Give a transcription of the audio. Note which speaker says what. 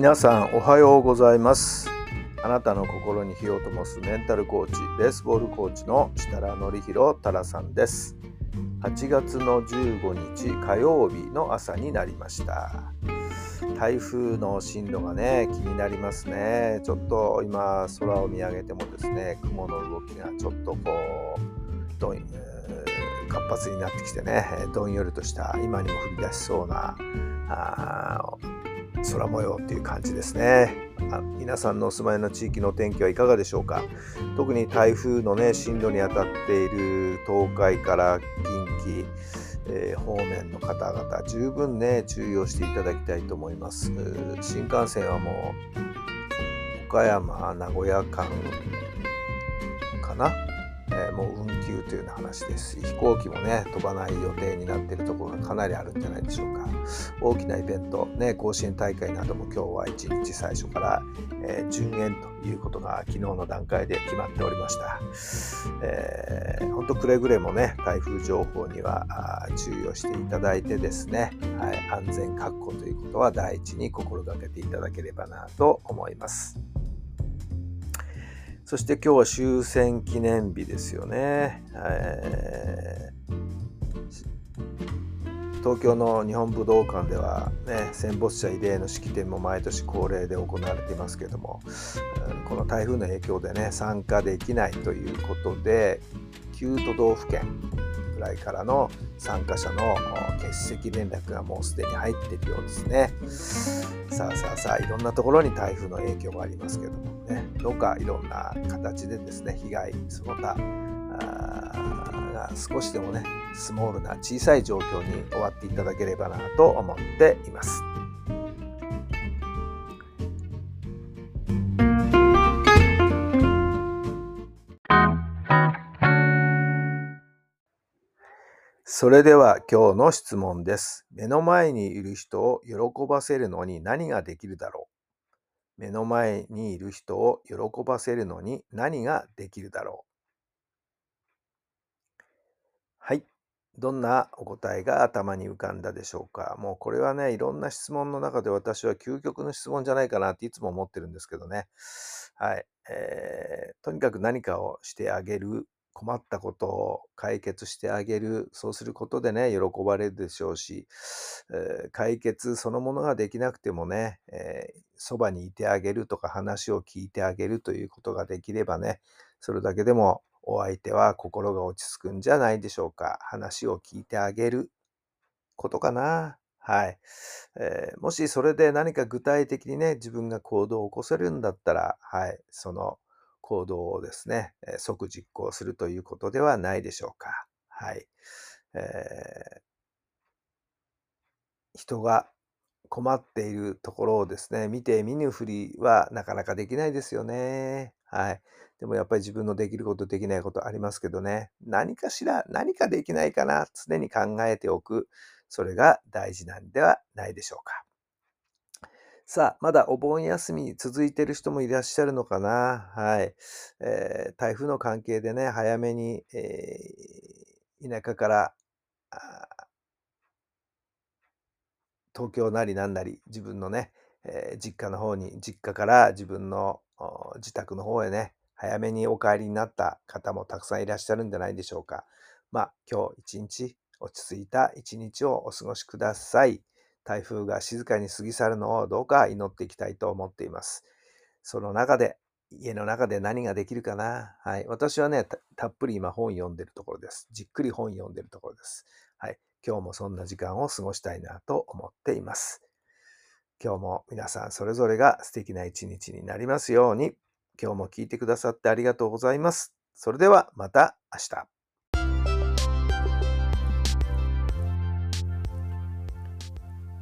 Speaker 1: 皆さんおはようございます。あなたの心に火を灯すメンタルコーチベースボールコーチの設楽範弘太良さんです。8月の15日火曜日の朝になりました。台風の進路がね気になりますね。ちょっと今空を見上げてもですね雲の動きがちょっとこうどん活発になってきてねどんよりとした今にも降り出しそうなあ空模様っていう感じですね。あ皆さんのお住まいの地域の天気はいかがでしょうか？特に台風のね進路に当たっている東海から近畿、えー、方面の方々十分ね注意をしていただきたいと思います。新幹線はもう岡山名古屋間かな？ー、もう運休というような話です。飛行機もね飛ばない予定になっているところがかなりあるんじゃないでしょうか。大きなイベント、ね、甲子園大会なども今日は一日最初から、えー、順延ということが昨日の段階で決まっておりました、えー、本当くれぐれもね台風情報には注意をしていただいてですね、はい、安全確保ということは第一に心がけていただければなと思います。そして今日は終戦記念日ですよね。えー、東京の日本武道館では、ね、戦没者慰霊の式典も毎年恒例で行われていますけども、この台風の影響でね、参加できないということで、9都道府県ぐらいからの参加者の欠席連絡がもうすでに入っているようですね。さあさあさあいろんなところに台風の影響がありますけどもねどうかいろんな形でですね被害その他が少しでもねスモールな小さい状況に終わっていただければなと思っています。それでは今日の質問です。目の前にいる人を喜ばせるのに何ができるだろう目の前にいる人を喜ばせるのに何ができるだろうはい。どんなお答えが頭に浮かんだでしょうかもうこれはね、いろんな質問の中で私は究極の質問じゃないかなっていつも思ってるんですけどね。はい。えー、とにかく何かをしてあげる困ったことを解決してあげる。そうすることでね、喜ばれるでしょうし、えー、解決そのものができなくてもね、えー、そばにいてあげるとか話を聞いてあげるということができればね、それだけでもお相手は心が落ち着くんじゃないでしょうか。話を聞いてあげることかな。はい、えー、もしそれで何か具体的にね、自分が行動を起こせるんだったら、はい、その行動をですね、即実行するということではないでしょうか。はい。えー、人が困っているところをですね、見て見ぬふりはなかなかできないですよね。はい。でもやっぱり自分のできることできないことありますけどね、何かしら何かできないかな、常に考えておく。それが大事なんではないでしょうか。さあ、まだお盆休み続いてる人もいらっしゃるのかな？はい。えー、台風の関係でね、早めに、えー、田舎から東京なりなんなり、自分のね、えー、実家の方に、実家から自分の自宅の方へね、早めにお帰りになった方もたくさんいらっしゃるんじゃないでしょうか。まあ、今日一日、落ち着いた一日をお過ごしください。台風が静かに過ぎ去るのをどうか祈っていきたいと思っています。その中で、家の中で何ができるかなはい。私はねた、っぷり今本読んでるところです。じっくり本読んでるところです。はい。今日もそんな時間を過ごしたいなと思っています。今日も皆さんそれぞれが素敵な一日になりますように、今日も聞いてくださってありがとうございます。それではまた明日。